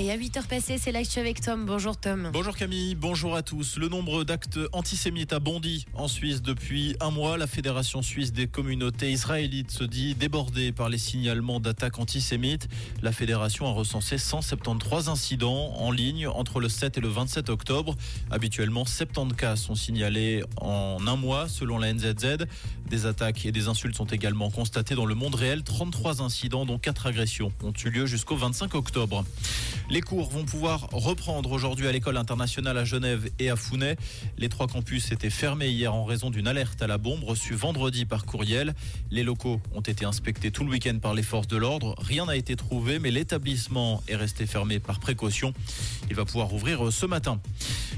Et à 8h passées, c'est l'actu avec Tom. Bonjour Tom. Bonjour Camille, bonjour à tous. Le nombre d'actes antisémites a bondi en Suisse depuis un mois. La Fédération suisse des communautés israélites se dit débordée par les signalements d'attaques antisémites. La Fédération a recensé 173 incidents en ligne entre le 7 et le 27 octobre. Habituellement, 70 cas sont signalés en un mois selon la NZZ. Des attaques et des insultes sont également constatées dans le monde réel. 33 incidents dont 4 agressions ont eu lieu jusqu'au 25 octobre. Les cours vont pouvoir reprendre aujourd'hui à l'école internationale à Genève et à Founet. Les trois campus étaient fermés hier en raison d'une alerte à la bombe reçue vendredi par courriel. Les locaux ont été inspectés tout le week-end par les forces de l'ordre. Rien n'a été trouvé, mais l'établissement est resté fermé par précaution. Il va pouvoir ouvrir ce matin.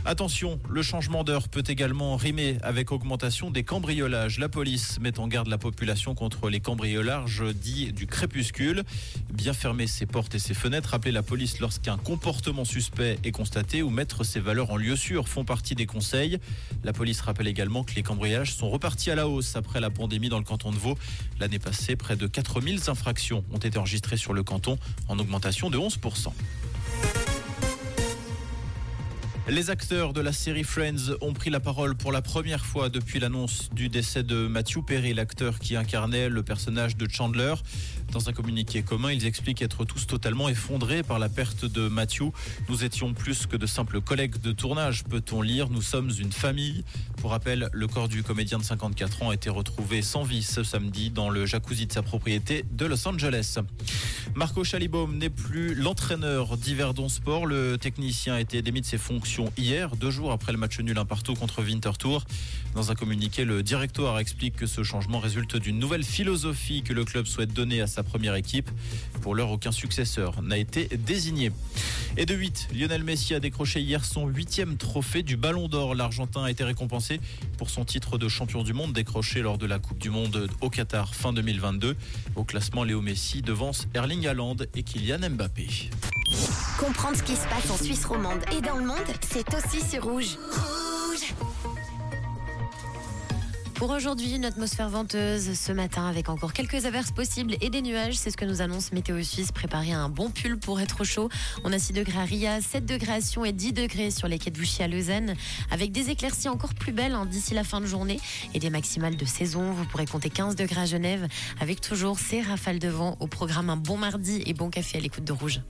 Attention, le changement d'heure peut également rimer avec augmentation des cambriolages. La police met en garde la population contre les cambriolages dits du crépuscule. Bien fermer ses portes et ses fenêtres, appeler la police lorsqu'un comportement suspect est constaté ou mettre ses valeurs en lieu sûr font partie des conseils. La police rappelle également que les cambriolages sont repartis à la hausse après la pandémie dans le canton de Vaud. L'année passée, près de 4000 infractions ont été enregistrées sur le canton en augmentation de 11%. Les acteurs de la série Friends ont pris la parole pour la première fois depuis l'annonce du décès de Matthew Perry, l'acteur qui incarnait le personnage de Chandler. Dans un communiqué commun, ils expliquent être tous totalement effondrés par la perte de Matthew. Nous étions plus que de simples collègues de tournage, peut-on lire. Nous sommes une famille. Pour rappel, le corps du comédien de 54 ans a été retrouvé sans vie ce samedi dans le jacuzzi de sa propriété de Los Angeles. Marco Chalibaume n'est plus l'entraîneur d'Yverdon Sport. Le technicien a été démis de ses fonctions hier, deux jours après le match nul un partout contre Winterthur. Dans un communiqué, le directoire explique que ce changement résulte d'une nouvelle philosophie que le club souhaite donner à sa première équipe. Pour l'heure, aucun successeur n'a été désigné. Et de 8, Lionel Messi a décroché hier son huitième trophée du Ballon d'Or. L'Argentin a été récompensé pour son titre de champion du monde décroché lors de la Coupe du Monde au Qatar fin 2022. Au classement, Léo Messi devance Erling Haaland et Kylian Mbappé. Comprendre ce qui se passe en Suisse romande et dans le monde, c'est aussi sur Rouge. Pour aujourd'hui, une atmosphère venteuse ce matin avec encore quelques averses possibles et des nuages. C'est ce que nous annonce Météo Suisse. Préparez un bon pull pour être au chaud. On a 6 degrés à Ria, 7 degrés à Sion et 10 degrés sur les quais de Bouchy à Lausanne. Avec des éclaircies encore plus belles hein, d'ici la fin de journée et des maximales de saison. Vous pourrez compter 15 degrés à Genève avec toujours ces rafales de vent au programme un bon mardi et bon café à l'écoute de Rouge.